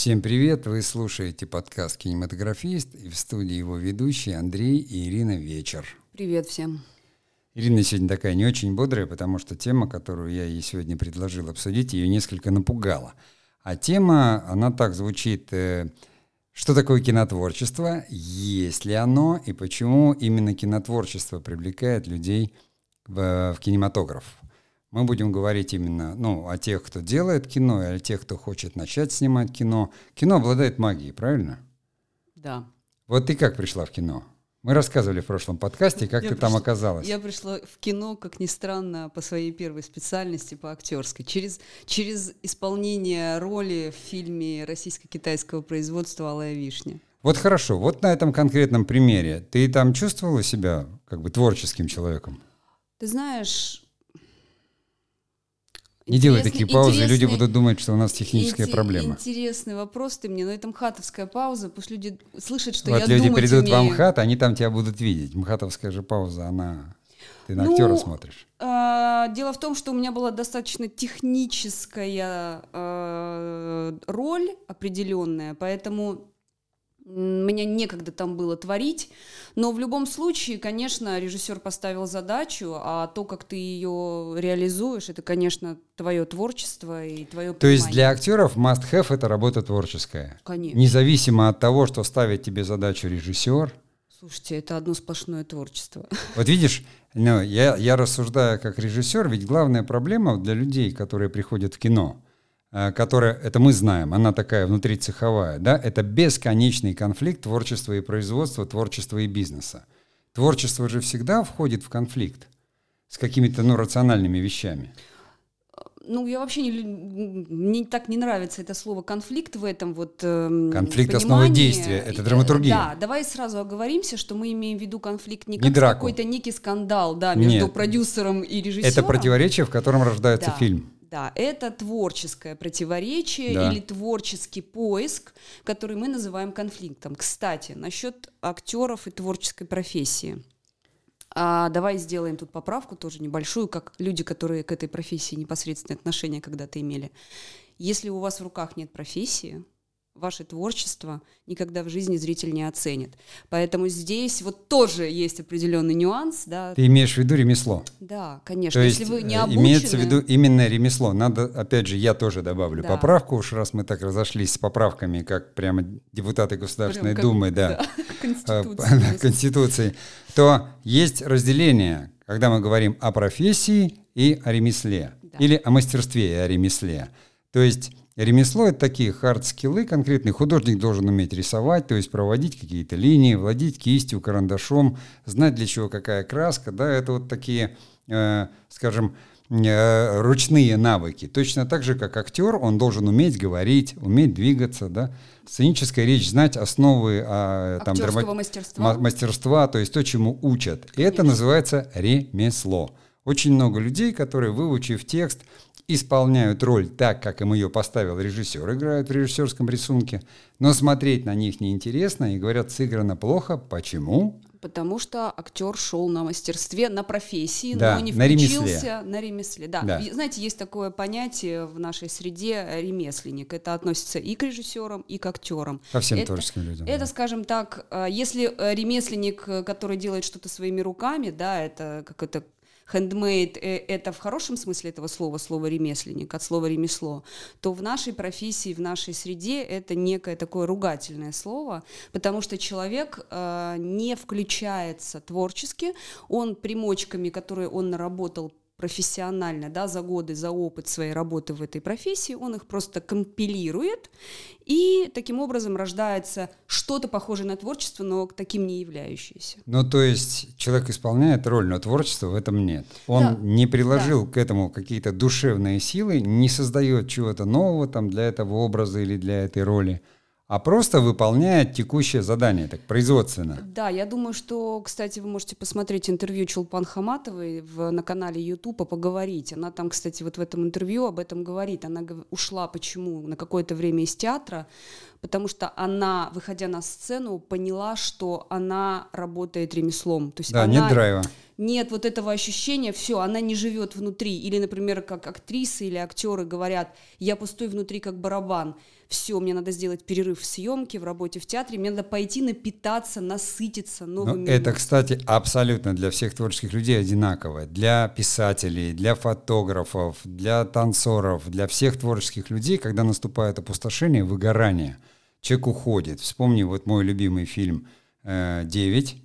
Всем привет! Вы слушаете подкаст «Кинематографист» и в студии его ведущие Андрей и Ирина Вечер. Привет всем! Ирина сегодня такая не очень бодрая, потому что тема, которую я ей сегодня предложил обсудить, ее несколько напугала. А тема, она так звучит, э, что такое кинотворчество, есть ли оно и почему именно кинотворчество привлекает людей в, в кинематограф. Мы будем говорить именно ну, о тех, кто делает кино, и о тех, кто хочет начать снимать кино. Кино обладает магией, правильно? Да. Вот ты как пришла в кино? Мы рассказывали в прошлом подкасте, как я ты пришла, там оказалась. Я пришла в кино, как ни странно, по своей первой специальности, по актерской. Через, через исполнение роли в фильме российско-китайского производства «Алая вишня». Вот хорошо, вот на этом конкретном примере ты там чувствовала себя как бы творческим человеком? Ты знаешь, не делай такие паузы, люди будут думать, что у нас техническая инте- проблема. Интересный вопрос ты мне, но это МХАТовская пауза, пусть люди слышат, что вот я люди думать придут умею. в МХАТ, они там тебя будут видеть. МХАТовская же пауза, она... Ты на ну, актера смотришь. Э, дело в том, что у меня была достаточно техническая э, роль определенная, поэтому мне некогда там было творить, но в любом случае, конечно, режиссер поставил задачу, а то, как ты ее реализуешь, это, конечно, твое творчество и твое То есть для актеров must-have это работа творческая? Конечно. Независимо от того, что ставит тебе задачу режиссер? Слушайте, это одно сплошное творчество. Вот видишь, ну, я, я рассуждаю как режиссер, ведь главная проблема для людей, которые приходят в кино – которая, это мы знаем, она такая внутри цеховая, да, это бесконечный конфликт творчества и производства, творчества и бизнеса. Творчество же всегда входит в конфликт с какими-то, ну, рациональными вещами. Ну, я вообще не... Мне так не нравится это слово «конфликт» в этом вот э, Конфликт основы действия, это драматургия. Да, давай сразу оговоримся, что мы имеем в виду конфликт не, не как какой-то некий скандал, да, между Нет. продюсером и режиссером. Это противоречие, в котором рождается да. фильм. Да, это творческое противоречие Да. или творческий поиск, который мы называем конфликтом. Кстати, насчет актеров и творческой профессии. А, давай сделаем тут поправку тоже небольшую, как люди, которые к этой профессии непосредственное отношение когда-то имели. Если у вас в руках нет профессии, ваше творчество никогда в жизни зритель не оценит. Поэтому здесь вот тоже есть определенный нюанс. Да, Ты имеешь в виду ремесло? да конечно. То есть Если вы не э, обучены... имеется в виду именно ремесло. Надо, опять же, я тоже добавлю Да. поправку, уж раз мы так разошлись с поправками, как прямо депутаты Государственной Прям как- Думы, да, да, э. Конституции, то есть разделение, когда мы говорим о профессии и о ремесле, Да. или о мастерстве и о ремесле. То есть ремесло — это такие хард-скиллы конкретные. Художник должен уметь рисовать, то есть проводить какие-то линии, владеть кистью, карандашом, знать для чего какая краска. Да, это вот такие, э, скажем, э, ручные навыки. Точно так же, как актер, он должен уметь говорить, уметь двигаться, да, сценическая речь, знать основы а, там, Актерского драма- мастерства. ма- мастерства, то есть то, чему учат. И это Конечно. называется ремесло. Очень много людей, которые, выучив текст, исполняют роль так, как им ее поставил режиссер, играют в режиссерском рисунке, но смотреть на них неинтересно и говорят, сыграно плохо. Почему? Потому что актер шел на мастерстве, на профессии, Да, но не на ремесле. включился на ремесле. Да. Да. Знаете, есть такое понятие в нашей среде ремесленник. Это относится и к режиссерам, и к актерам. Ко всем Это- творческим людям. Это, да. скажем так, э, если э, ремесленник, э, который делает что-то своими руками, да, это какой-то handmade, э, это в хорошем смысле этого слова, слово ремесленник, от слова ремесло, то в нашей профессии, в нашей среде это некое такое ругательное слово, потому что человек э, не включается творчески, он примочками, которые он наработал профессионально, да, за годы, за опыт своей работы в этой профессии, он их просто компилирует, и таким образом рождается что-то похожее на творчество, но таким не являющееся. Ну, то есть человек исполняет роль, но творчества в этом нет. Он Да, не приложил к этому какие-то душевные силы, не создает чего-то нового там для этого образа или для этой роли, а просто выполняет текущее задание, так производственно. Да, я думаю, что, кстати, вы можете посмотреть интервью Чулпан Хаматовой в, на канале YouTube, поговорить. Она там, кстати, вот в этом интервью об этом говорит. Она ушла почему на какое-то время из театра, потому что она, выходя на сцену, поняла, что она работает ремеслом. То есть да, она... нет драйва нет вот этого ощущения, все, она не живет внутри. Или, например, как актрисы или актеры говорят, я пустой внутри как барабан. Все, мне надо сделать перерыв в съемке, в работе в театре, мне надо пойти напитаться, насытиться новыми. Но это, кстати, абсолютно для всех творческих людей одинаково. Для писателей, для фотографов, для танцоров, для всех творческих людей, когда наступает опустошение, выгорание, человек уходит. Вспомни вот мой любимый фильм э, «Девять»,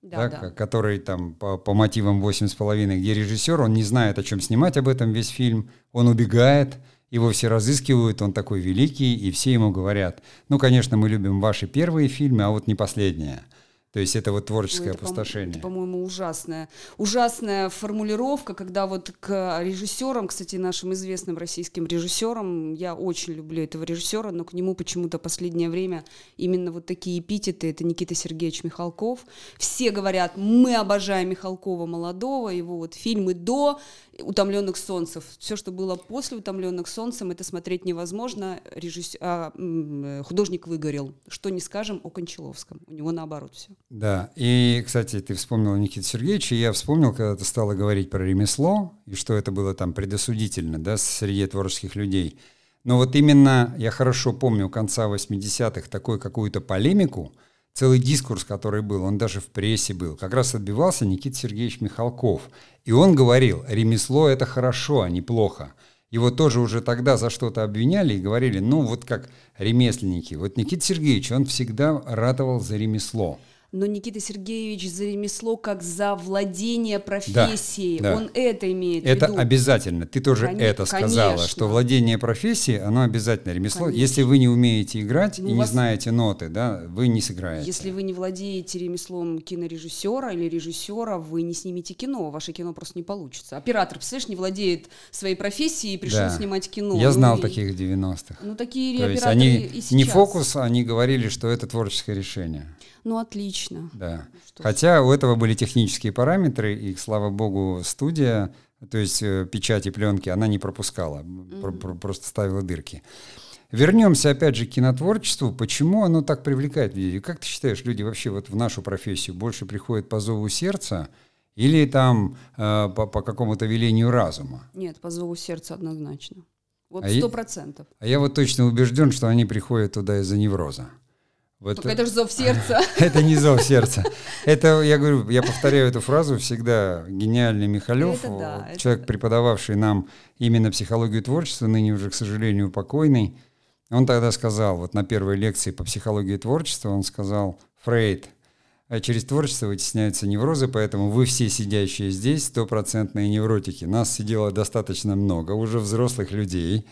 да, да, да. который там по, по мотивам восемь с половиной, где режиссер, он не знает, о чем снимать об этом весь фильм, он убегает, его все разыскивают, он такой великий, и все ему говорят, ну, конечно, мы любим ваши первые фильмы, а вот не последние. То есть это вот творческое ну, это, опустошение. Это, по-моему, ужасная, ужасная формулировка, когда вот к режиссерам, кстати, нашим известным российским режиссерам, я очень люблю этого режиссера, но к нему почему-то последнее время именно вот такие эпитеты, это Никита Сергеевич Михалков. Все говорят, мы обожаем Михалкова молодого, его вот фильмы до «Утомленных солнцев». Все, что было после «Утомленных солнцем», это смотреть невозможно. Режисс... А, художник выгорел. Что не скажем о Кончаловском. У него наоборот все. Да, и, кстати, ты вспомнил Никита Сергеевича, и я вспомнил, когда ты стала говорить про ремесло, и что это было там предосудительно, да, среди творческих людей. Но вот именно, я хорошо помню, конца 80-х такую какую-то полемику, целый дискурс, который был, он даже в прессе был, как раз отбивался Никита Сергеевич Михалков. И он говорил, ремесло — это хорошо, а не плохо. Его тоже уже тогда за что-то обвиняли и говорили, ну вот как ремесленники. Вот Никита Сергеевич, он всегда ратовал за ремесло но Никита Сергеевич за ремесло как за владение профессией. Да, да. Он это имеет это в виду. Это обязательно. Ты тоже Кон- это сказала, конечно. что владение профессией, оно обязательно ремесло. Конечно. Если вы не умеете играть ну, и не вас... знаете ноты, да, вы не сыграете. Если вы не владеете ремеслом кинорежиссера или режиссера, вы не снимете кино, ваше кино просто не получится. Оператор, представляешь, не владеет своей профессией и пришел да. снимать кино. Я ну, знал и... таких в 90-х. Ну, такие То операторы они и сейчас. Не фокус, они говорили, что это творческое решение. Ну, отлично. Да. Что Хотя у этого были технические параметры, и, слава богу, студия, то есть э, печать и пленки, она не пропускала, mm-hmm. просто ставила дырки. Вернемся опять же к кинотворчеству. Почему оно так привлекает людей? Как ты считаешь, люди вообще вот в нашу профессию больше приходят по зову сердца или там э, по, по какому-то велению разума? Нет, по зову сердца однозначно. Вот а сто процентов. А я вот точно убежден, что они приходят туда из-за невроза. Вот Только это же зов сердца. это не зов сердца. Это, я говорю, я повторяю эту фразу всегда. Гениальный Михалев, да, человек, преподававший нам именно психологию творчества, ныне уже, к сожалению, покойный, он тогда сказал, вот на первой лекции по психологии творчества, он сказал, Фрейд, а через творчество вытесняются неврозы, поэтому вы все сидящие здесь стопроцентные невротики. Нас сидело достаточно много, уже взрослых людей.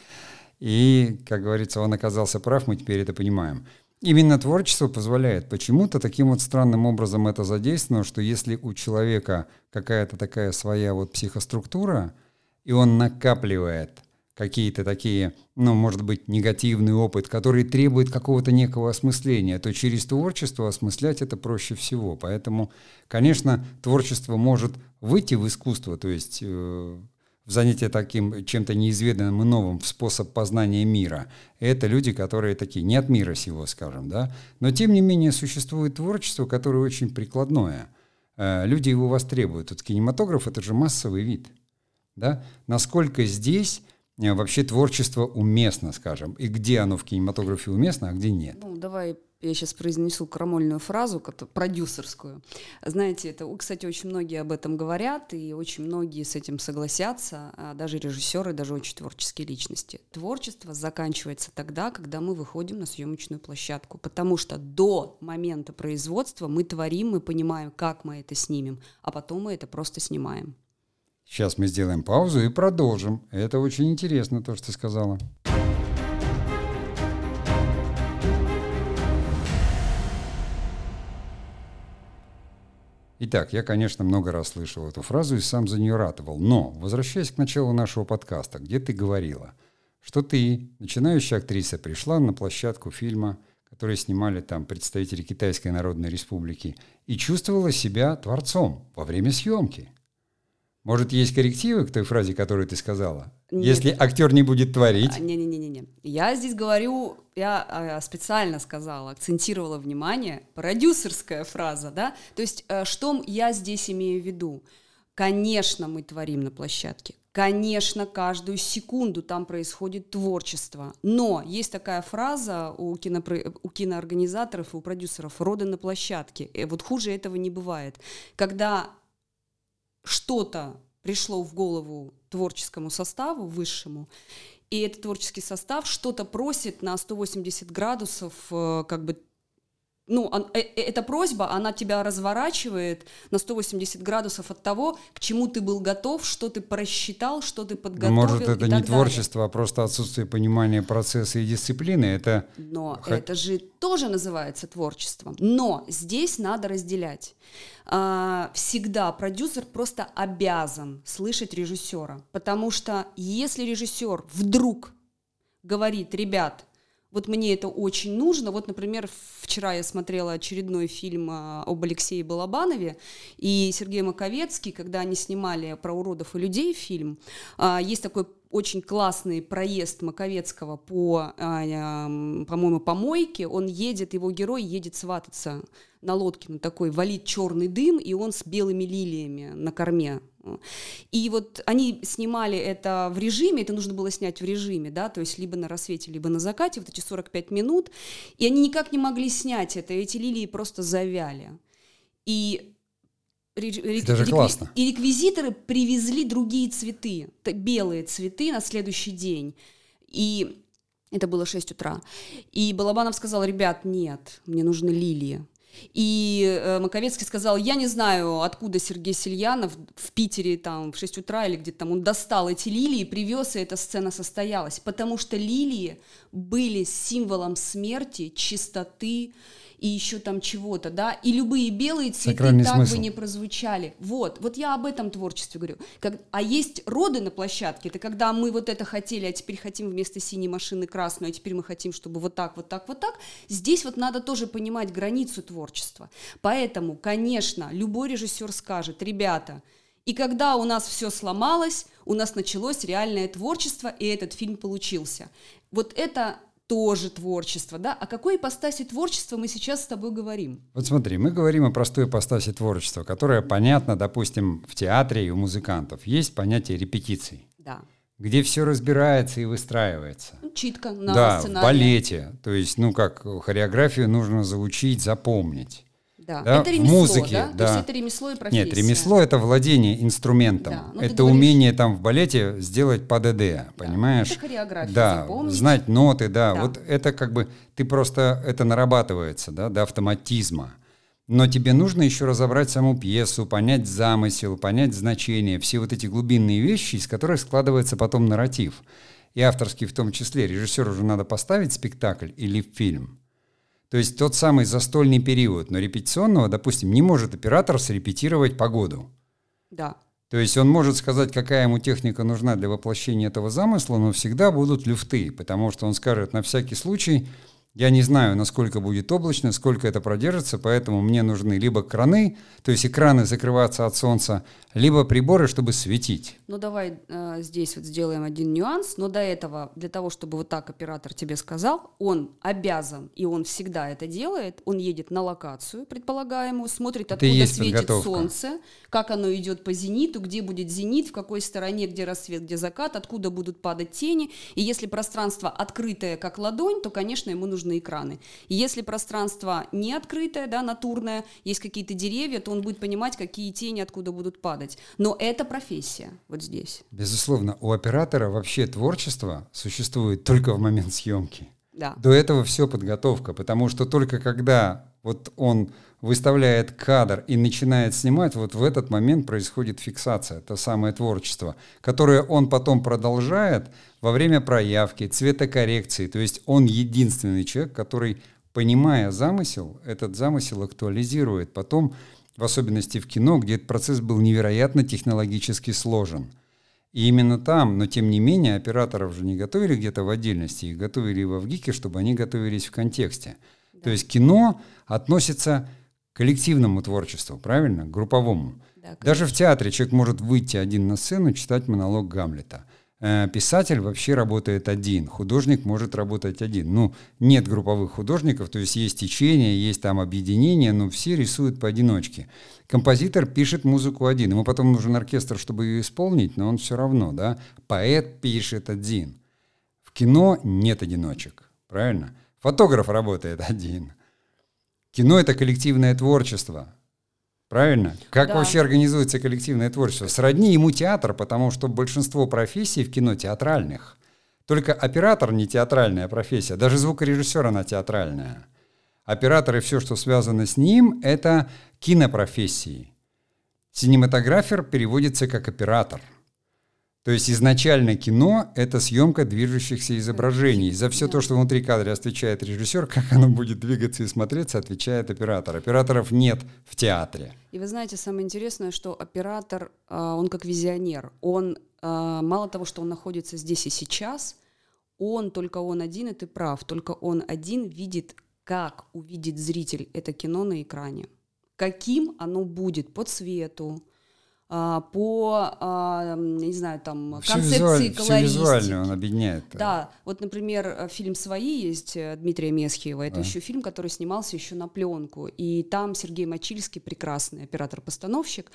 И, как говорится, он оказался прав, мы теперь это понимаем. Именно творчество позволяет. Почему-то таким вот странным образом это задействовано, что если у человека какая-то такая своя вот психоструктура, и он накапливает какие-то такие, ну, может быть, негативный опыт, который требует какого-то некого осмысления, то через творчество осмыслять это проще всего. Поэтому, конечно, творчество может выйти в искусство, то есть э, в занятие таким чем-то неизведанным и новым, в способ познания мира. это люди, которые такие, не от мира сего, скажем, да, но тем не менее существует творчество, которое очень прикладное. Э, люди его востребуют. Вот кинематограф — это же массовый вид. Да? Насколько здесь э, вообще творчество уместно, скажем, и где оно в кинематографе уместно, а где нет? Ну, давай я сейчас произнесу крамольную фразу, продюсерскую. Знаете, это, кстати, очень многие об этом говорят, и очень многие с этим согласятся, а даже режиссеры, даже очень творческие личности. Творчество заканчивается тогда, когда мы выходим на съемочную площадку, потому что до момента производства мы творим, мы понимаем, как мы это снимем, а потом мы это просто снимаем. Сейчас мы сделаем паузу и продолжим. Это очень интересно, то, что ты сказала. Итак, я, конечно, много раз слышал эту фразу и сам за нее ратовал. Но, возвращаясь к началу нашего подкаста, где ты говорила, что ты, начинающая актриса, пришла на площадку фильма, который снимали там представители Китайской Народной Республики, и чувствовала себя творцом во время съемки. Может, есть коррективы к той фразе, которую ты сказала? Нет. Если актер не будет творить. Не-не-не-не. Я здесь говорю, я а, специально сказала, акцентировала внимание, продюсерская фраза, да? То есть, э, что я здесь имею в виду? Конечно, мы творим на площадке. Конечно, каждую секунду там происходит творчество. Но есть такая фраза у, кинопро... у киноорганизаторов и у продюсеров «роды на площадке». И вот хуже этого не бывает. Когда что-то пришло в голову творческому составу высшему, и этот творческий состав что-то просит на 180 градусов, э, как бы ну, он, э, э, эта просьба, она тебя разворачивает на 180 градусов от того, к чему ты был готов, что ты просчитал, что ты подготовил. Может, это не творчество, далее. а просто отсутствие понимания процесса и дисциплины. Это... Но Х... это же тоже называется творчеством. Но здесь надо разделять. А, всегда продюсер просто обязан слышать режиссера, потому что если режиссер вдруг говорит, ребят, вот мне это очень нужно. Вот, например, вчера я смотрела очередной фильм а, об Алексее Балабанове и Сергей Маковецкий, когда они снимали про уродов и людей фильм. А, есть такой очень классный проезд Маковецкого по, а, по-моему, помойке. Он едет, его герой едет свататься на лодке на такой, валит черный дым, и он с белыми лилиями на корме и вот они снимали это в режиме, это нужно было снять в режиме, да, то есть либо на рассвете, либо на закате, вот эти 45 минут, и они никак не могли снять это, эти лилии просто завяли. И это же классно. И реквизиторы привезли другие цветы, белые цветы на следующий день. И это было 6 утра. И Балабанов сказал, ребят, нет, мне нужны лилии. И э, Маковецкий сказал, я не знаю, откуда Сергей Сельянов в Питере там в 6 утра или где-то там, он достал эти лилии, привез, и эта сцена состоялась, потому что лилии были символом смерти, чистоты, и еще там чего-то, да, и любые белые цветы Сакральный так смысл. бы не прозвучали. Вот, вот я об этом творчестве говорю. Как, а есть роды на площадке, это когда мы вот это хотели, а теперь хотим вместо синей машины красную, а теперь мы хотим, чтобы вот так, вот так, вот так. Здесь вот надо тоже понимать границу творчества. Поэтому, конечно, любой режиссер скажет, ребята, и когда у нас все сломалось, у нас началось реальное творчество, и этот фильм получился. Вот это тоже творчество, да? О какой ипостаси творчества мы сейчас с тобой говорим? Вот смотри, мы говорим о простой ипостаси творчества, которая понятна, допустим, в театре и у музыкантов. Есть понятие репетиций. Да где все разбирается и выстраивается. Ну, читка на да, сценарии. в балете. То есть, ну как, хореографию нужно заучить, запомнить. Да. да? Это ремесло, в музыке, да? да? То есть это ремесло и профессия. Нет, ремесло это владение инструментом. Да. Ну, это говоришь... умение там в балете сделать по ДД, да. понимаешь? Это хореография. Да, запомнить. знать ноты, да. да. Вот это как бы ты просто это нарабатывается, да, до автоматизма. Но тебе нужно еще разобрать саму пьесу, понять замысел, понять значение, все вот эти глубинные вещи, из которых складывается потом нарратив. И авторский в том числе. Режиссеру уже надо поставить спектакль или фильм – то есть тот самый застольный период, но репетиционного, допустим, не может оператор срепетировать погоду. Да. То есть он может сказать, какая ему техника нужна для воплощения этого замысла, но всегда будут люфты, потому что он скажет на всякий случай, я не знаю, насколько будет облачно, сколько это продержится, поэтому мне нужны либо краны, то есть экраны закрываться от солнца, либо приборы, чтобы светить. Ну давай э, здесь вот сделаем один нюанс, но до этого, для того, чтобы вот так оператор тебе сказал, он обязан, и он всегда это делает, он едет на локацию предполагаемую, смотрит, это откуда светит подготовка. солнце, как оно идет по зениту, где будет зенит, в какой стороне, где рассвет, где закат, откуда будут падать тени, и если пространство открытое, как ладонь, то, конечно, ему нужно нужны экраны. И если пространство не открытое, да, натурное, есть какие-то деревья, то он будет понимать, какие тени откуда будут падать. Но это профессия вот здесь. Безусловно, у оператора вообще творчество существует только в момент съемки. Да. До этого все подготовка, потому что только когда вот он выставляет кадр и начинает снимать, вот в этот момент происходит фиксация, это самое творчество, которое он потом продолжает во время проявки, цветокоррекции. То есть он единственный человек, который, понимая замысел, этот замысел актуализирует потом, в особенности в кино, где этот процесс был невероятно технологически сложен. И именно там, но тем не менее, операторов же не готовили где-то в отдельности, их готовили его в ГИКе, чтобы они готовились в контексте. Да. То есть кино относится коллективному творчеству, правильно? Групповому. Да, Даже в театре человек может выйти один на сцену читать монолог Гамлета. Э, писатель вообще работает один, художник может работать один. Ну, нет групповых художников, то есть есть течение, есть там объединение, но все рисуют поодиночке. Композитор пишет музыку один, ему потом нужен оркестр, чтобы ее исполнить, но он все равно, да. Поэт пишет один. В кино нет одиночек, правильно? Фотограф работает один. Кино — это коллективное творчество. Правильно? Как да. вообще организуется коллективное творчество? Сродни ему театр, потому что большинство профессий в кино театральных. Только оператор не театральная профессия, даже звукорежиссер она театральная. Оператор и все, что связано с ним, это кинопрофессии. Синематографер переводится как оператор – то есть изначально кино — это съемка движущихся изображений. За все то, что внутри кадра отвечает режиссер, как оно будет двигаться и смотреться, отвечает оператор. Операторов нет в театре. И вы знаете, самое интересное, что оператор, а, он как визионер. Он а, мало того, что он находится здесь и сейчас, он, только он один, и ты прав, только он один видит, как увидит зритель это кино на экране. Каким оно будет по цвету, по, а, не знаю, там, все концепции визуаль, колористики. Все визуально он объединяет. Да, вот, например, фильм «Свои» есть э, Дмитрия Месхиева, это да. еще фильм, который снимался еще на пленку, и там Сергей Мочильский, прекрасный оператор-постановщик,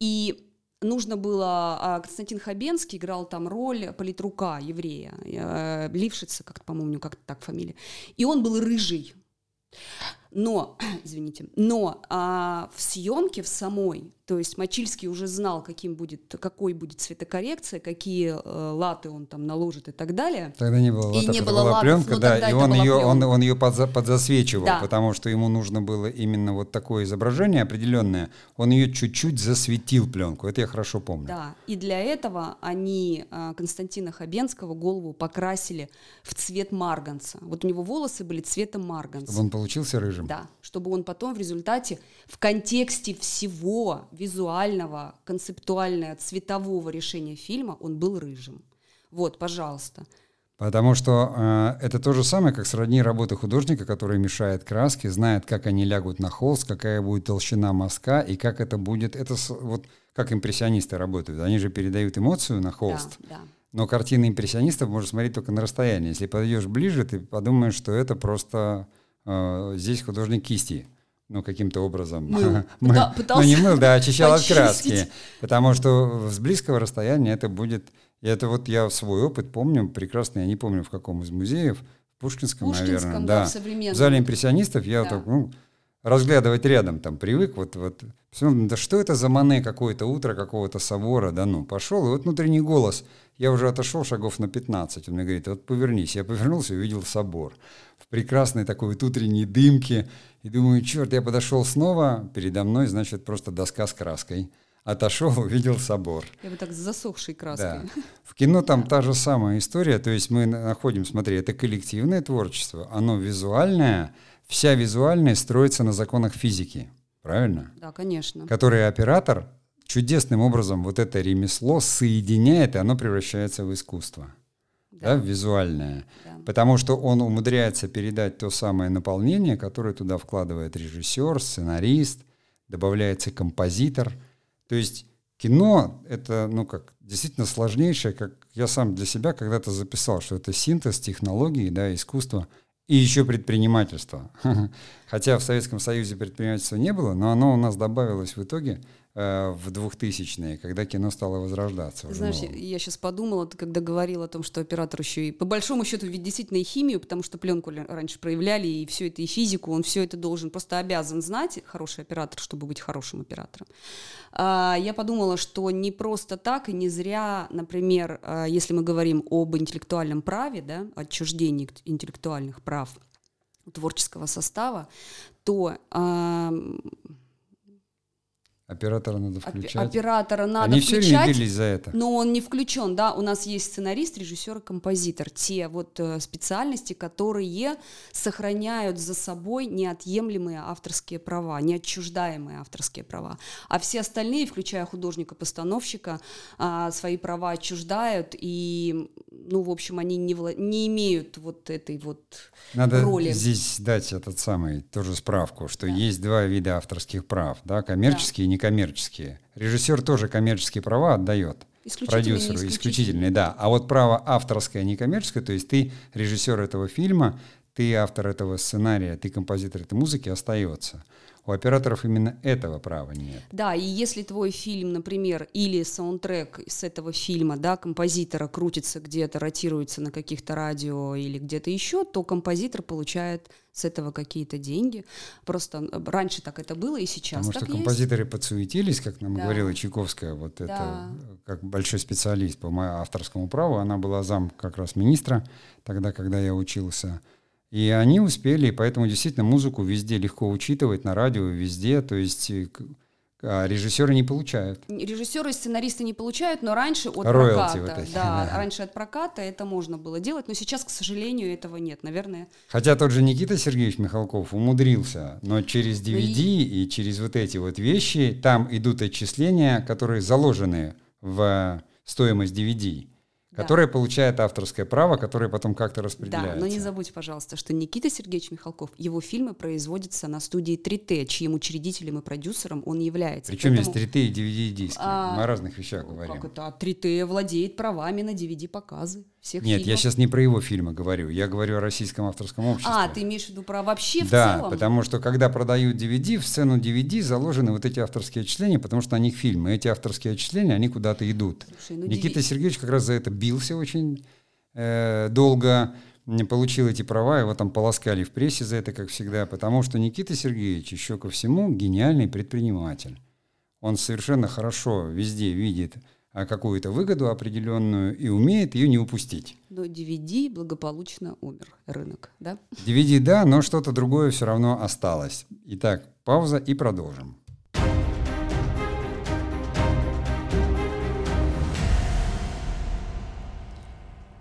и нужно было, а Константин Хабенский играл там роль политрука, еврея, э, Лившица, как-то, по-моему, как-то так фамилия, и он был рыжий, но, извините, но а, в съемке в самой то есть Мочильский уже знал, каким будет, какой будет цветокоррекция, какие э, латы он там наложит и так далее. Тогда не было латов, и не было была латов, пленка, да, и он ее, он, он ее подза, подзасвечивал, да. потому что ему нужно было именно вот такое изображение определенное. Он ее чуть-чуть засветил пленку, это я хорошо помню. Да, и для этого они э, Константина Хабенского голову покрасили в цвет марганца. Вот у него волосы были цветом марганца. Чтобы он получился рыжим. Да, чтобы он потом в результате в контексте всего визуального, концептуального, цветового решения фильма он был рыжим. Вот, пожалуйста. Потому что э, это то же самое, как сродни работы художника, который мешает краски, знает, как они лягут на холст, какая будет толщина мазка и как это будет. Это вот как импрессионисты работают. Они же передают эмоцию на холст. Да, да. Но картины импрессионистов можно смотреть только на расстоянии. Если подойдешь ближе, ты подумаешь, что это просто э, здесь художник кисти ну, каким-то образом, мыл. мы, ну, не мыл, да, очищал от краски, потому что с близкого расстояния это будет, и это вот я свой опыт помню прекрасно, я не помню в каком из музеев, в Пушкинском, Пушкинском наверное, да, в, в зале импрессионистов я да. вот так, ну, разглядывать рядом там привык, вот, вот, да что это за Мане какое-то утро какого-то собора, да ну, пошел, и вот внутренний голос, я уже отошел шагов на 15, он мне говорит, вот повернись, я повернулся и увидел собор в прекрасной такой вот утренней дымке, и думаю, черт, я подошел снова, передо мной, значит, просто доска с краской. Отошел, увидел собор. Я бы так с засохшей краской. Да. В кино там та же самая история, то есть мы находим, смотри, это коллективное творчество, оно визуальное, вся визуальность строится на законах физики, правильно? Да, конечно. Который оператор чудесным образом вот это ремесло соединяет, и оно превращается в искусство да. Да, визуальное, да. потому что он умудряется передать то самое наполнение, которое туда вкладывает режиссер, сценарист, добавляется композитор. То есть кино — это, ну как, действительно сложнейшее, как я сам для себя когда-то записал, что это синтез технологий, да, искусства и еще предпринимательство. Хотя в Советском Союзе предпринимательства не было, но оно у нас добавилось в итоге — в 2000-е, когда кино стало возрождаться. Знаешь, новым. я сейчас подумала, ты когда говорил о том, что оператор еще и по большому счету ведь действительно и химию, потому что пленку раньше проявляли, и все это, и физику, он все это должен, просто обязан знать, хороший оператор, чтобы быть хорошим оператором. А, я подумала, что не просто так и не зря, например, а, если мы говорим об интеллектуальном праве, да, отчуждении интеллектуальных прав творческого состава, то Оператора надо включать. Оператора надо Они включать. все время за это. Но он не включен, да. У нас есть сценарист, режиссер и композитор. Те вот э, специальности, которые сохраняют за собой неотъемлемые авторские права, неотчуждаемые авторские права. А все остальные, включая художника-постановщика, э, свои права отчуждают и ну, в общем, они не, вла- не имеют вот этой вот Надо роли. здесь дать этот самый, тоже справку, что да. есть два вида авторских прав, да, коммерческие да. и некоммерческие. Режиссер тоже коммерческие права отдает продюсеру, исключительные, исключительные, да. А вот право авторское, некоммерческое, то есть ты режиссер этого фильма, ты автор этого сценария, ты композитор этой музыки, остается. У операторов именно этого права нет. Да, и если твой фильм, например, или саундтрек с этого фильма, да, композитора крутится где-то, ротируется на каких-то радио или где-то еще, то композитор получает с этого какие-то деньги. Просто раньше так это было, и сейчас Потому так что есть. композиторы подсуетились, как нам Да. говорила Чайковская, вот Да. это, как большой специалист по мо- авторскому праву, она была зам как раз министра тогда, когда я учился. И они успели, и поэтому действительно музыку везде легко учитывать, на радио, везде, то есть э, а режиссеры не получают. Режиссеры и сценаристы не получают, но раньше от Роялти проката, вот эти, да, да. раньше от проката это можно было делать, но сейчас, к сожалению, этого нет, наверное. Хотя тот же Никита Сергеевич Михалков умудрился, но через Ну и- DVD и через вот эти вот вещи там идут отчисления, которые заложены в стоимость DVD, Да. которая получает авторское право, которое потом как-то Да, распределяется. но не забудь, пожалуйста, что Никита Сергеевич Михалков, его фильмы производятся на студии 3T, чьим учредителем и продюсером он является. Причем Поэтому- здесь 3T и DVD-диски. А, Мы о разных вещах говорим. Как это? А 3T владеет правами на DVD-показы всех Нет, фильмов. я сейчас не про его фильмы говорю, я говорю о российском авторском обществе. А, ты имеешь в виду про вообще в да, целом? потому что когда продают DVD, в цену DVD заложены вот эти авторские отчисления, потому что на них фильмы. Эти авторские отчисления, они куда-то идут. Слушай, ну, Никита DVD Сергеевич как раз за это бился очень э, долго, не получил эти права, его там полоскали в прессе за это, как всегда, потому что Никита Сергеевич еще ко всему гениальный предприниматель. Он совершенно хорошо везде видит а, какую-то выгоду определенную и умеет ее не упустить. Но DVD благополучно умер рынок, да? DVD да, но что-то другое все равно осталось. Итак, пауза и продолжим.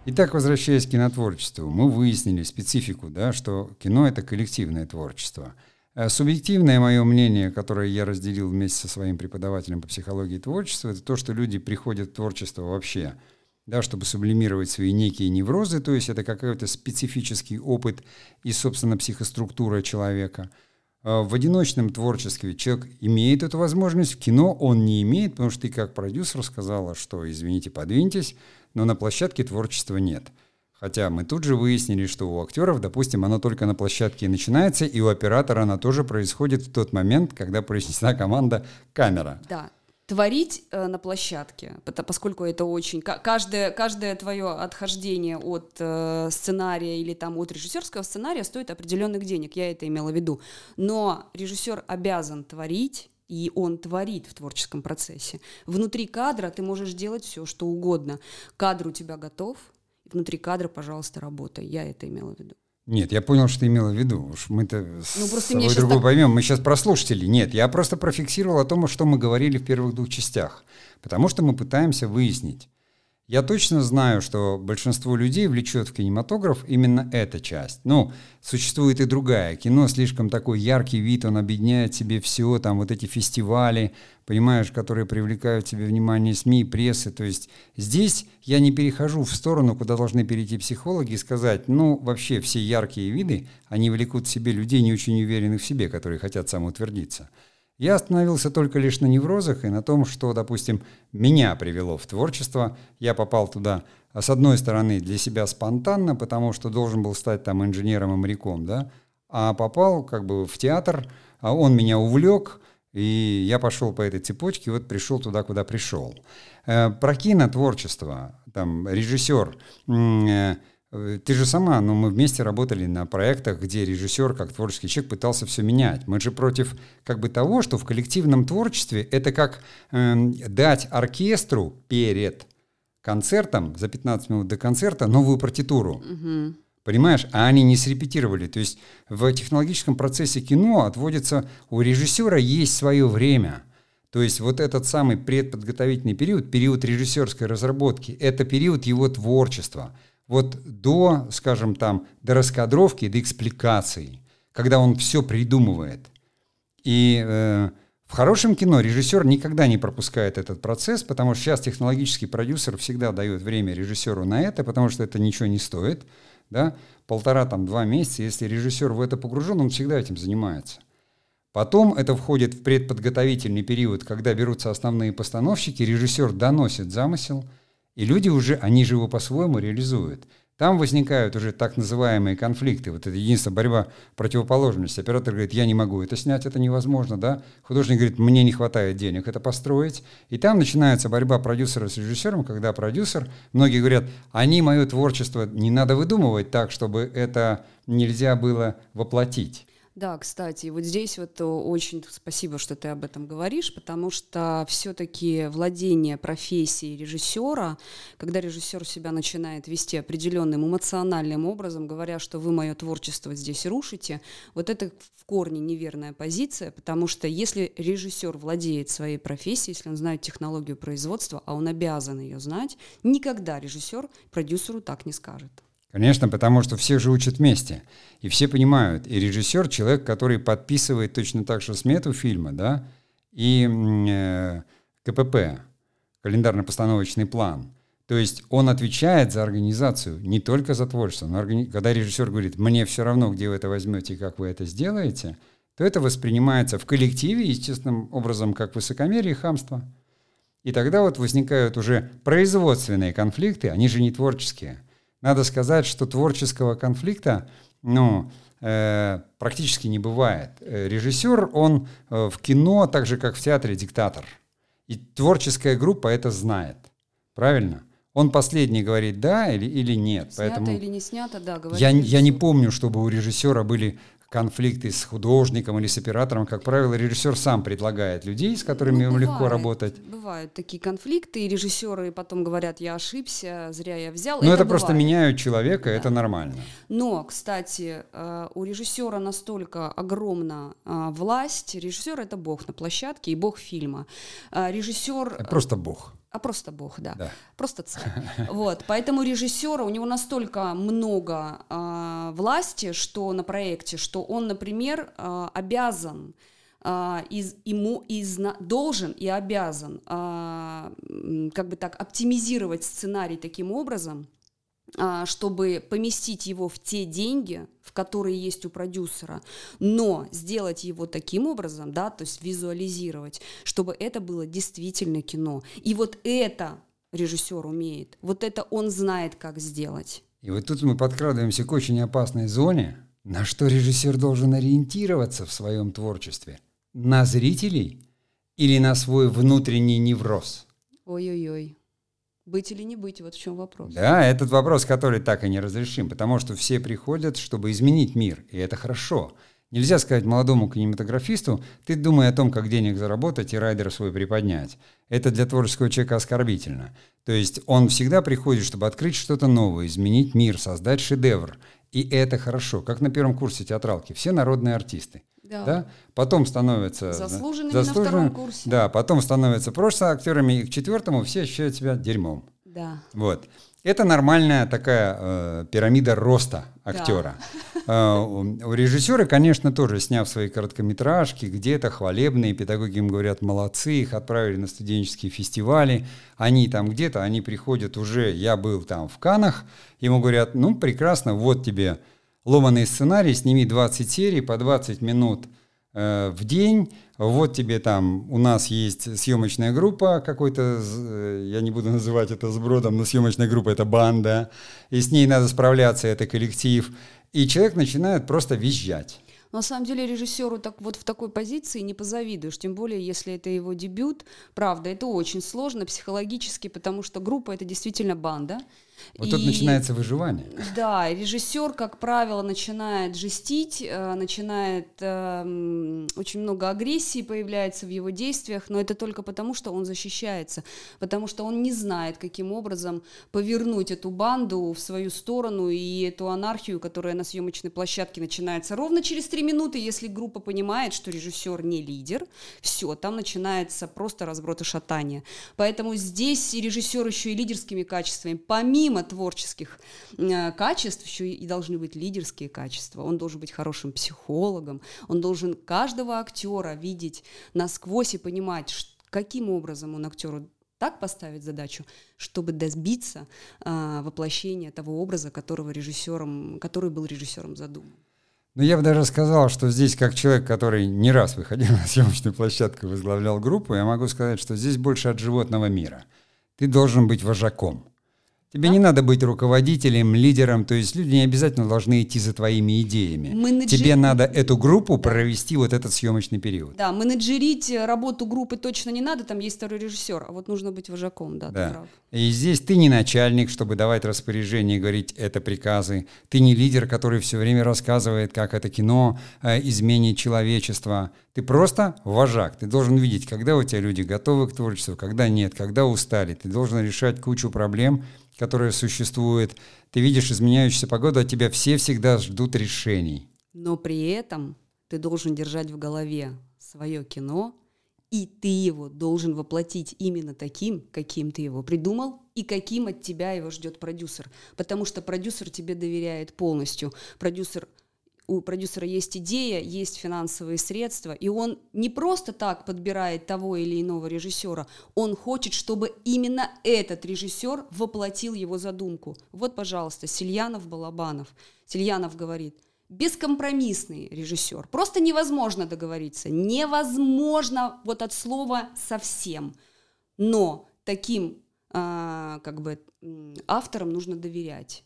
Итак, возвращаясь к кинотворчеству, мы выяснили специфику, да, что кино — это коллективное творчество. Э, Субъективное мое мнение, которое я разделил вместе со своим преподавателем по психологии творчества, это то, что люди приходят в творчество вообще, да, чтобы сублимировать свои некие неврозы, то есть это какой-то специфический опыт и, собственно, психоструктура человека. А В одиночном творчестве человек имеет эту возможность, в кино он не имеет, потому что ты как продюсер сказала, что, извините, подвиньтесь, но на площадке творчества нет. Хотя мы тут же выяснили, что у актеров, допустим, оно только на площадке и начинается, и у оператора оно тоже происходит в тот момент, когда произнесена команда «камера». Да. Творить э, на площадке, поскольку это очень... ка- Каждое, каждое твое отхождение от э, сценария или там от режиссерского сценария стоит определенных денег, я это имела в виду. Но режиссер обязан творить, и он творит в творческом процессе. Внутри кадра ты можешь делать все, что угодно. Кадр у тебя готов, внутри кадра, пожалуйста, работай. Я это имела в виду. Нет, я понял, что ты имела в виду. Уж мы-то с Ну, просто собой другое так- поймем. Мы сейчас про слушателей. Нет, я просто профиксировал о том, что мы говорили в первых двух частях. Потому что мы пытаемся выяснить. Я точно знаю, что большинство людей влечет в кинематограф именно эта часть. Ну, существует и другая. Кино слишком такой яркий вид, он объединяет себе все, там вот эти фестивали, понимаешь, которые привлекают к себе внимание СМИ, прессы. То есть здесь я не перехожу в сторону, куда должны перейти психологи и сказать, ну, вообще все яркие виды, они влекут в себе людей, не очень уверенных в себе, которые хотят самоутвердиться. Я остановился только лишь на неврозах и на том, что, допустим, меня привело в творчество. Я попал туда, а с одной стороны, для себя спонтанно, потому что должен был стать там инженером и моряком, да, а попал как бы в театр, а он меня увлек, и я пошел по этой цепочке, вот пришел туда, куда пришел. Э, Про кинотворчество, там, режиссер, э, ты же сама, ну, мы вместе работали на проектах, где режиссер, как творческий человек, пытался все менять. Мы же против как бы того, что в коллективном творчестве это как эм, дать оркестру перед концертом, за 15 минут до концерта, новую партитуру. Понимаешь? А они не срепетировали. То есть в технологическом процессе кино отводится, у режиссера есть свое время. То есть вот этот самый предподготовительный период, период режиссерской разработки, это период его творчества. Вот до, скажем там, до раскадровки, до экспликации, когда он все придумывает. И э, В хорошем кино режиссер никогда не пропускает этот процесс, потому что сейчас технологический продюсер всегда дает время режиссеру на это, потому что это ничего не стоит. Да? Полтора, там, два месяца, если режиссер в это погружен, он всегда этим занимается. Потом это входит в предподготовительный период, когда берутся основные постановщики, режиссер доносит замысел, и люди уже, они же его по-своему реализуют. Там возникают уже так называемые конфликты. Вот это единственная борьба противоположности. Оператор говорит, я не могу это снять, это невозможно, да? Художник говорит, мне не хватает денег это построить. И там начинается борьба продюсера с режиссером, когда продюсер, многие говорят, они мое творчество, не надо выдумывать так, чтобы это нельзя было воплотить. Да, кстати, вот здесь вот очень спасибо, что ты об этом говоришь, потому что все-таки владение профессией режиссера, когда режиссер себя начинает вести определенным эмоциональным образом, говоря, что вы мое творчество здесь рушите, вот это в корне неверная позиция, потому что если режиссер владеет своей профессией, если он знает технологию производства, а он обязан ее знать, никогда режиссер продюсеру так не скажет. Конечно, потому что все же учат вместе. И все понимают. И режиссер — человек, который подписывает точно так же смету фильма, да, и э, КПП, календарно-постановочный план. То есть он отвечает за организацию, не только за творчество. Но органи... когда режиссер говорит, мне все равно, где вы это возьмете и как вы это сделаете, то это воспринимается в коллективе естественным образом как высокомерие и хамство. И тогда вот возникают уже производственные конфликты, они же не творческие – надо сказать, что творческого конфликта, ну, э, практически не бывает. Э, режиссер, он э, в кино, так же как в театре, диктатор. И творческая группа это знает. Правильно? Он последний говорит да или, или нет. Снято Поэтому или не снято, да, говорит. Я, я не помню, чтобы у режиссера были конфликты с художником или с оператором, как правило, режиссер сам предлагает людей, с которыми ну, ему бывает, легко работать. Бывают такие конфликты, и режиссеры потом говорят, я ошибся, зря я взял. Но это, это просто меняют человека, да. это нормально. Но, кстати, э, у режиссера настолько огромна э, власть, режиссер это бог на площадке и бог фильма. Э, режиссер... Просто бог а просто Бог, да, да. просто царь. Вот, поэтому режиссера у него настолько много э, власти, что на проекте, что он, например, э, обязан Uh, из, ему из, должен и обязан uh, как бы так оптимизировать сценарий таким образом, чтобы поместить его в те деньги, в которые есть у продюсера, но сделать его таким образом, да, то есть визуализировать, чтобы это было действительно кино. И вот это режиссер умеет, вот это он знает, как сделать. И вот тут мы подкрадываемся к очень опасной зоне, на что режиссер должен ориентироваться в своем творчестве? На зрителей или на свой внутренний невроз? Ой-ой-ой. Быть или не быть, вот в чем вопрос. Да, этот вопрос, который так и не разрешим, потому что все приходят, чтобы изменить мир, и это хорошо. Нельзя сказать молодому кинематографисту, ты думай о том, как денег заработать и райдер свой приподнять. Это для творческого человека оскорбительно. То есть он всегда приходит, чтобы открыть что-то новое, изменить мир, создать шедевр. И это хорошо, как на первом курсе театралки. Все народные артисты. Да. да? Потом становятся заслуженными, заслуженными на втором курсе. Да, потом становятся просто актерами, и к четвертому все ощущают себя дерьмом. Да. Вот. Это нормальная такая э, пирамида роста актера. Да. Э, у, у режиссера, конечно, тоже, сняв свои короткометражки, где-то хвалебные, педагоги им говорят, молодцы, их отправили на студенческие фестивали, они там где-то, они приходят уже, я был там в Канах, ему говорят, ну, прекрасно, вот тебе ломаный сценарий, сними 20 серий по 20 минут э, в день, вот тебе там, у нас есть съемочная группа какой-то, э, я не буду называть это сбродом, но съемочная группа это банда, и с ней надо справляться, это коллектив, и человек начинает просто визжать. на самом деле режиссеру так вот в такой позиции не позавидуешь, тем более если это его дебют. Правда, это очень сложно психологически, потому что группа это действительно банда. Вот и, тут начинается выживание. Да, режиссер, как правило, начинает жестить, э, начинает э, очень много агрессии появляется в его действиях, но это только потому, что он защищается, потому что он не знает, каким образом повернуть эту банду в свою сторону и эту анархию, которая на съемочной площадке начинается ровно через три минуты, если группа понимает, что режиссер не лидер, все, там начинается просто разброд и шатание. Поэтому здесь и режиссер еще и лидерскими качествами, помимо помимо творческих э, качеств еще и должны быть лидерские качества. Он должен быть хорошим психологом, он должен каждого актера видеть насквозь и понимать, каким образом он актеру так поставить задачу, чтобы добиться э, воплощения того образа, которого режиссером, который был режиссером задуман. Ну, я бы даже сказал, что здесь, как человек, который не раз выходил на съемочную площадку и возглавлял группу, я могу сказать, что здесь больше от животного мира. Ты должен быть вожаком. Тебе да? не надо быть руководителем, лидером, то есть люди не обязательно должны идти за твоими идеями. Менеджер... Тебе надо эту группу провести вот этот съемочный период. Да, менеджерить работу группы точно не надо, там есть второй режиссер, а вот нужно быть вожаком, да, да. прав. И здесь ты не начальник, чтобы давать распоряжения и говорить это приказы. Ты не лидер, который все время рассказывает, как это кино э, изменит человечество. Ты просто вожак. Ты должен видеть, когда у тебя люди готовы к творчеству, когда нет, когда устали. Ты должен решать кучу проблем, которая существует. Ты видишь изменяющуюся погоду, от тебя все всегда ждут решений. Но при этом ты должен держать в голове свое кино, и ты его должен воплотить именно таким, каким ты его придумал, и каким от тебя его ждет продюсер. Потому что продюсер тебе доверяет полностью. Продюсер у продюсера есть идея, есть финансовые средства, и он не просто так подбирает того или иного режиссера, он хочет, чтобы именно этот режиссер воплотил его задумку. Вот, пожалуйста, Сильянов Балабанов. Сильянов говорит, бескомпромиссный режиссер. Просто невозможно договориться. Невозможно вот от слова совсем. Но таким а, как бы авторам нужно доверять.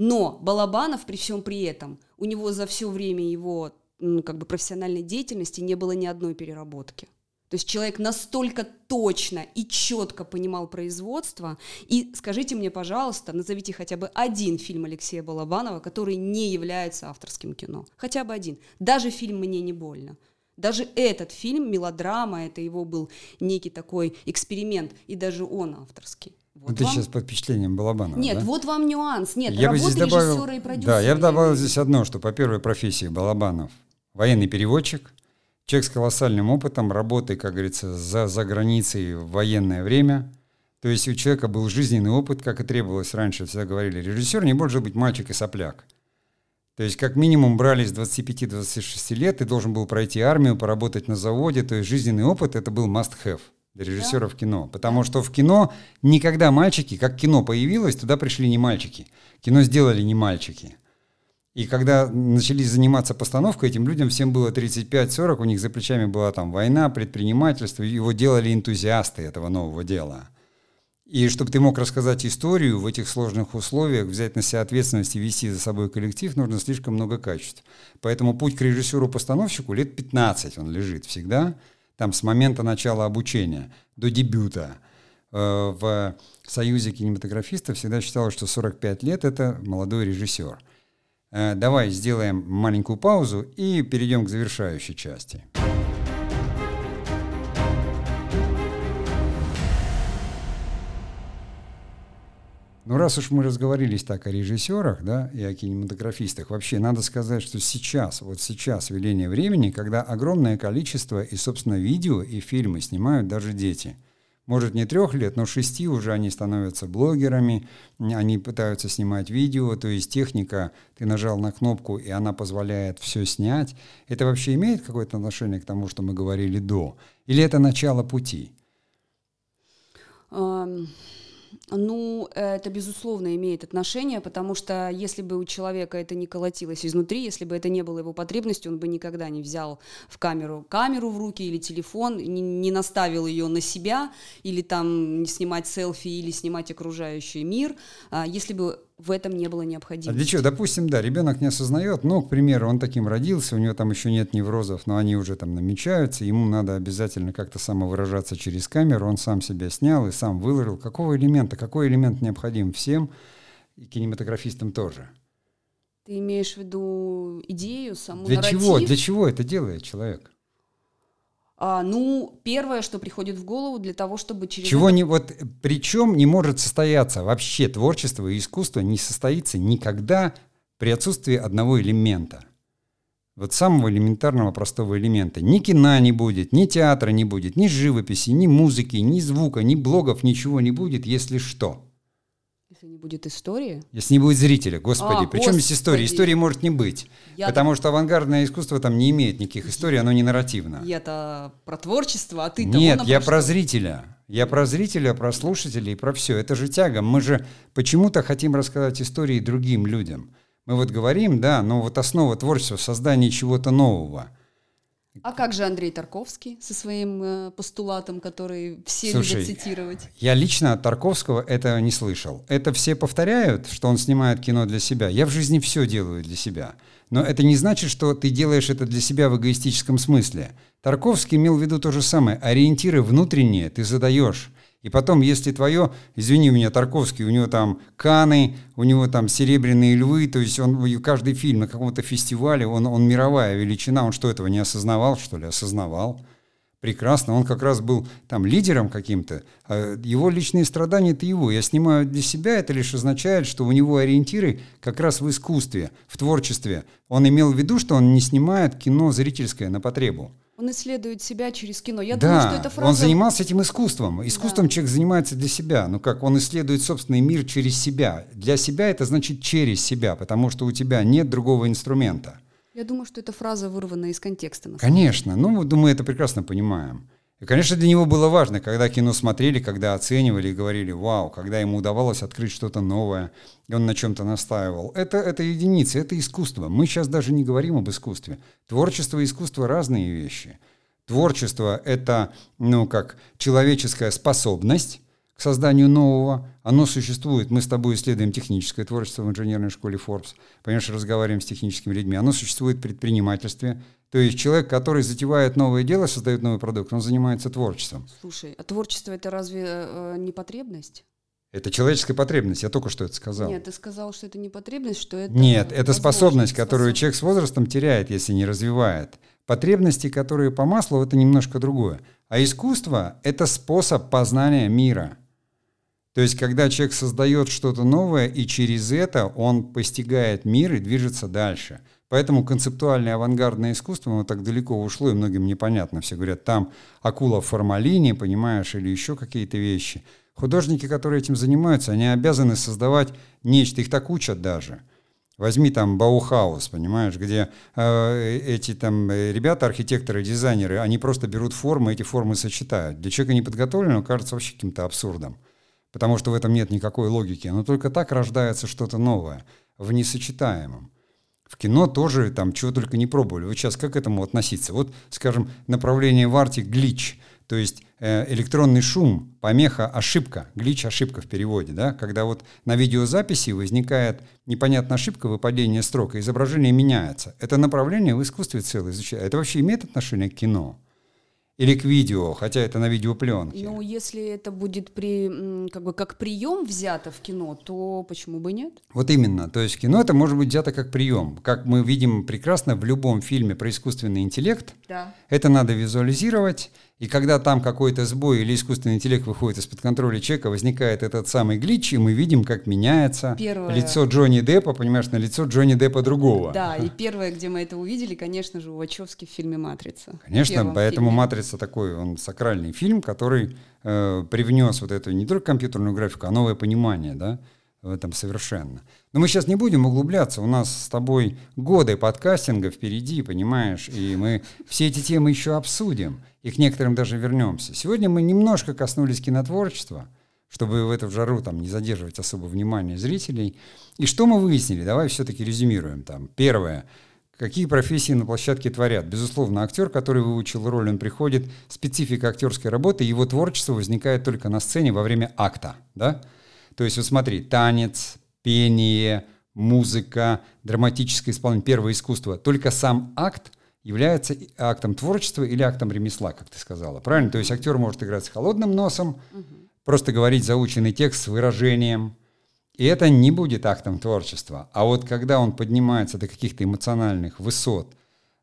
Но Балабанов при всем при этом, у него за все время его ну, как бы профессиональной деятельности не было ни одной переработки. То есть человек настолько точно и четко понимал производство. И скажите мне, пожалуйста, назовите хотя бы один фильм Алексея Балабанова, который не является авторским кино. Хотя бы один. Даже фильм «Мне не больно». Даже этот фильм, мелодрама, это его был некий такой эксперимент, и даже он авторский. Вот ты вам... сейчас под впечатлением Балабанова, Нет, да? вот вам нюанс. Нет, я работа бы здесь добавил, режиссера и продюсера. Да, я добавил здесь одно, что по первой профессии Балабанов военный переводчик, человек с колоссальным опытом, работы, как говорится, за, за границей в военное время. То есть у человека был жизненный опыт, как и требовалось раньше, всегда говорили, режиссер не может быть мальчик и сопляк. То есть как минимум брали с 25-26 лет, ты должен был пройти армию, поработать на заводе, то есть жизненный опыт это был must-have для режиссеров да. кино. Потому что в кино никогда мальчики, как кино появилось, туда пришли не мальчики. Кино сделали не мальчики. И когда начались заниматься постановкой, этим людям всем было 35-40, у них за плечами была там война, предпринимательство, его делали энтузиасты этого нового дела. И чтобы ты мог рассказать историю в этих сложных условиях, взять на себя ответственность и вести за собой коллектив, нужно слишком много качеств. Поэтому путь к режиссеру-постановщику лет 15 он лежит всегда – там с момента начала обучения до дебюта э, в Союзе кинематографистов всегда считалось, что 45 лет — это молодой режиссер. Э, давай сделаем маленькую паузу и перейдем к завершающей части. Ну, раз уж мы разговорились так о режиссерах, да, и о кинематографистах, вообще надо сказать, что сейчас, вот сейчас веление времени, когда огромное количество и, собственно, видео и фильмы снимают даже дети. Может, не трех лет, но шести уже они становятся блогерами, они пытаются снимать видео, то есть техника, ты нажал на кнопку, и она позволяет все снять. Это вообще имеет какое-то отношение к тому, что мы говорили до? Или это начало пути? Um... Ну, это, безусловно, имеет отношение, потому что если бы у человека это не колотилось изнутри, если бы это не было его потребностью, он бы никогда не взял в камеру камеру в руки или телефон, не, не наставил ее на себя, или там снимать селфи, или снимать окружающий мир, а, если бы в этом не было необходимости. А для чего? Допустим, да, ребенок не осознает, но, к примеру, он таким родился, у него там еще нет неврозов, но они уже там намечаются, ему надо обязательно как-то самовыражаться через камеру, он сам себя снял и сам выложил. Какого элемента, какой элемент необходим всем, и кинематографистам тоже? Ты имеешь в виду идею, саму Для нарратив? чего? Для чего это делает человек? А, ну, первое, что приходит в голову для того, чтобы через... Чего это... не... Вот причем не может состояться вообще творчество и искусство не состоится никогда при отсутствии одного элемента. Вот самого элементарного простого элемента. Ни кино не будет, ни театра не будет, ни живописи, ни музыки, ни звука, ни блогов, ничего не будет, если что. Если не будет истории? Если не будет зрителя, господи. А, Причем здесь история? господи. Истории может не быть. Я потому что авангардное искусство там не имеет никаких историй, оно не нарративно. Я-то про творчество, а ты Нет, я про зрителя. Я про зрителя, про слушателей, про все. Это же тяга. Мы же почему-то хотим рассказать истории другим людям. Мы вот говорим, да, но вот основа творчества в создании чего-то нового – а как же Андрей Тарковский со своим э, постулатом, который все Слушай, любят цитировать? Я лично от Тарковского это не слышал. Это все повторяют, что он снимает кино для себя. Я в жизни все делаю для себя. Но это не значит, что ты делаешь это для себя в эгоистическом смысле. Тарковский имел в виду то же самое. Ориентиры внутренние ты задаешь. И потом, если твое, извини меня, Тарковский, у него там Каны, у него там Серебряные львы, то есть он каждый фильм на каком-то фестивале, он, он мировая величина, он что, этого не осознавал, что ли? Осознавал. Прекрасно, он как раз был там лидером каким-то. А его личные страдания – это его. Я снимаю для себя, это лишь означает, что у него ориентиры как раз в искусстве, в творчестве. Он имел в виду, что он не снимает кино зрительское на потребу. Он исследует себя через кино. Я да, думаю, что эта фраза... он занимался этим искусством. Искусством Да. человек занимается для себя. Ну как, он исследует собственный мир через себя. Для себя это значит через себя, потому что у тебя нет другого инструмента. Я думаю, что эта фраза вырвана из контекста. Конечно, ну мы это прекрасно понимаем. И, конечно, для него было важно, когда кино смотрели, когда оценивали и говорили «Вау», когда ему удавалось открыть что-то новое, и он на чем-то настаивал. Это, это единицы, это искусство. Мы сейчас даже не говорим об искусстве. Творчество и искусство – разные вещи. Творчество – это, ну, как человеческая способность к созданию нового. Оно существует. Мы с тобой исследуем техническое творчество в инженерной школе Forbes. Понимаешь, разговариваем с техническими людьми. Оно существует в предпринимательстве. То есть человек, который затевает новое дело, создает новый продукт, он занимается творчеством. Слушай, а творчество это разве э, не потребность? Это человеческая потребность, я только что это сказал. Нет, ты сказал, что это не потребность, что это... Нет, это способность, которую способность. человек с возрастом теряет, если не развивает. Потребности, которые по маслу, это немножко другое. А искусство – это способ познания мира. То есть, когда человек создает что-то новое, и через это он постигает мир и движется дальше. Поэтому концептуальное авангардное искусство, оно так далеко ушло, и многим непонятно. Все говорят, там акула в формалине, понимаешь, или еще какие-то вещи. Художники, которые этим занимаются, они обязаны создавать нечто, их так учат даже. Возьми там Баухаус, понимаешь, где э, эти там э, ребята, архитекторы, дизайнеры, они просто берут формы, эти формы сочетают. Для человека неподготовленного кажется вообще каким-то абсурдом, потому что в этом нет никакой логики. Но только так рождается что-то новое, в несочетаемом. В кино тоже там чего только не пробовали. Вот сейчас как к этому относиться? Вот, скажем, направление в арте глич, то есть э, электронный шум, помеха, ошибка, глич, ошибка в переводе, да, когда вот на видеозаписи возникает непонятная ошибка выпадения строк, и изображение меняется. Это направление в искусстве целое изучает. Это вообще имеет отношение к кино? Или к видео, хотя это на видеопленке? Ну, если это будет при, как бы как прием взято в кино, то почему бы нет? Вот именно. То есть кино это может быть взято как прием. Как мы видим прекрасно в любом фильме про искусственный интеллект, Да. это надо визуализировать. И когда там какой-то сбой или искусственный интеллект выходит из-под контроля человека, возникает этот самый глич, и мы видим, как меняется Первое. лицо Джонни Деппа, понимаешь, на лицо Джонни Деппа другого. Да, и первое, где мы это увидели, конечно же, у Вачовски в фильме «Матрица». Конечно, поэтому фильме. «Матрица» такой, он сакральный фильм, который э, привнес вот эту не только компьютерную графику, а новое понимание, да, в этом совершенно. Но мы сейчас не будем углубляться, у нас с тобой годы подкастинга впереди, понимаешь, и мы все эти темы еще обсудим, и к некоторым даже вернемся. Сегодня мы немножко коснулись кинотворчества, чтобы в эту жару там не задерживать особо внимание зрителей. И что мы выяснили? Давай все-таки резюмируем там. Первое. Какие профессии на площадке творят? Безусловно, актер, который выучил роль, он приходит, специфика актерской работы, его творчество возникает только на сцене во время акта, да? То есть вот смотри, танец, пение, музыка, драматическое исполнение, первое искусство. Только сам акт является актом творчества или актом ремесла, как ты сказала. Правильно? То есть актер может играть с холодным носом, просто говорить заученный текст с выражением. И это не будет актом творчества. А вот когда он поднимается до каких-то эмоциональных высот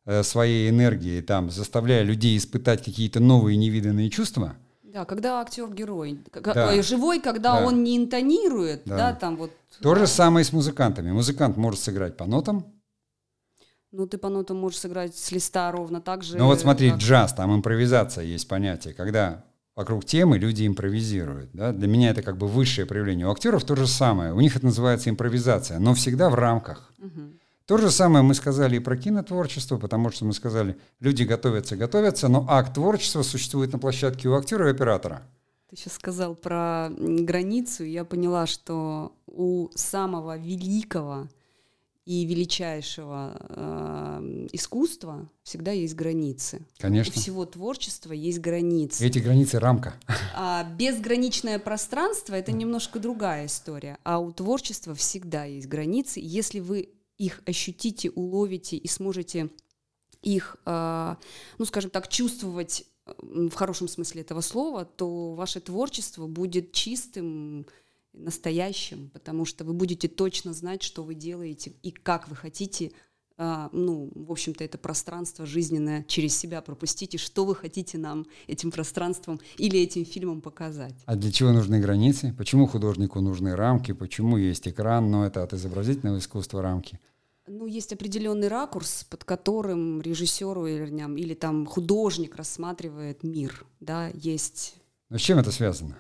э, своей энергии, там, заставляя людей испытать какие-то новые невиданные чувства, Да, когда актер герой, Да. ой, живой, когда Да. он не интонирует, Да. да, там вот. то же самое и с музыкантами. Музыкант может сыграть по нотам, Ну, ты по нотам можешь сыграть с листа ровно так же. Ну вот смотри, как- джаз, там импровизация есть понятие, когда вокруг темы люди импровизируют. Да? Для меня это как бы высшее проявление. У актеров то же самое. У них это называется импровизация, но всегда в рамках. Угу. То же самое мы сказали и про кинотворчество, потому что мы сказали, люди готовятся, готовятся, но акт творчества существует на площадке у актера и оператора. Ты сейчас сказал про границу, и я поняла, что у самого великого и величайшего э, искусства всегда есть границы. Конечно. У всего творчества есть границы. Эти границы рамка. А безграничное пространство это немножко другая история. А у творчества всегда есть границы. Если вы их ощутите, уловите и сможете их, э, ну, скажем так, чувствовать в хорошем смысле этого слова, то ваше творчество будет чистым, настоящим, потому что вы будете точно знать, что вы делаете и как вы хотите, а, ну, в общем-то, это пространство жизненное через себя пропустить, и что вы хотите нам этим пространством или этим фильмом показать. А для чего нужны границы? Почему художнику нужны рамки? Почему есть экран? Но это от изобразительного искусства рамки. Ну, есть определенный ракурс, под которым режиссеру или, или там художник рассматривает мир, да, есть... Но с чем это связано?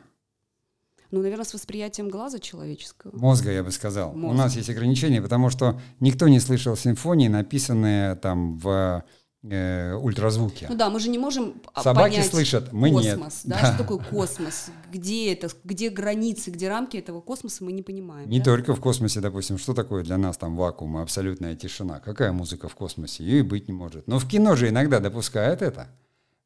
Ну, наверное, с восприятием глаза человеческого. Мозга, я бы сказал. Мозга. У нас есть ограничения, потому что никто не слышал симфонии, написанные там в э, ультразвуке. Ну да, мы же не можем Собаки понять слышат, мы космос, нет. Да? да? Что такое космос? Где это? Где границы, где рамки этого космоса, мы не понимаем. Не да? только в космосе, допустим, что такое для нас там вакуум абсолютная тишина? Какая музыка в космосе? Ее и быть не может. Но в кино же иногда допускают это.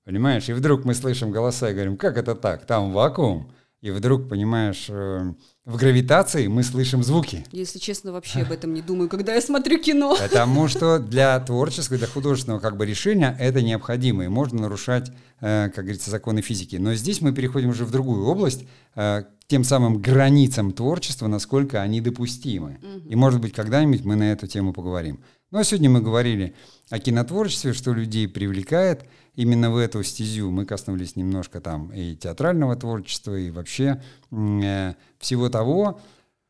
Понимаешь? И вдруг мы слышим голоса и говорим, как это так? Там вакуум и вдруг, понимаешь, э, в гравитации мы слышим звуки. Если честно, вообще об этом не думаю, когда я смотрю кино. Потому что для творческого, для художественного как бы решения это необходимо, и можно нарушать, э, как говорится, законы физики. Но здесь мы переходим уже в другую область, э, к тем самым границам творчества, насколько они допустимы. Угу. И, может быть, когда-нибудь мы на эту тему поговорим. Ну а сегодня мы говорили о кинотворчестве, что людей привлекает именно в эту стезю. Мы коснулись немножко там и театрального творчества, и вообще э, всего того,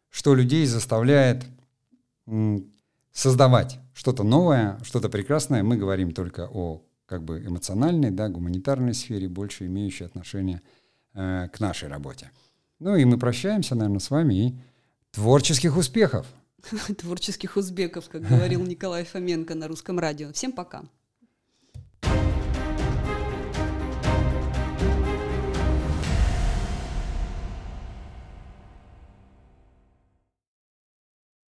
что людей заставляет создавать что-то новое, что-то прекрасное. Мы говорим только о как бы эмоциональной, да, гуманитарной сфере, больше имеющей отношение э, к нашей работе. Ну и мы прощаемся, наверное, с вами и творческих успехов! творческих узбеков, как говорил Николай Фоменко на русском радио. Всем пока.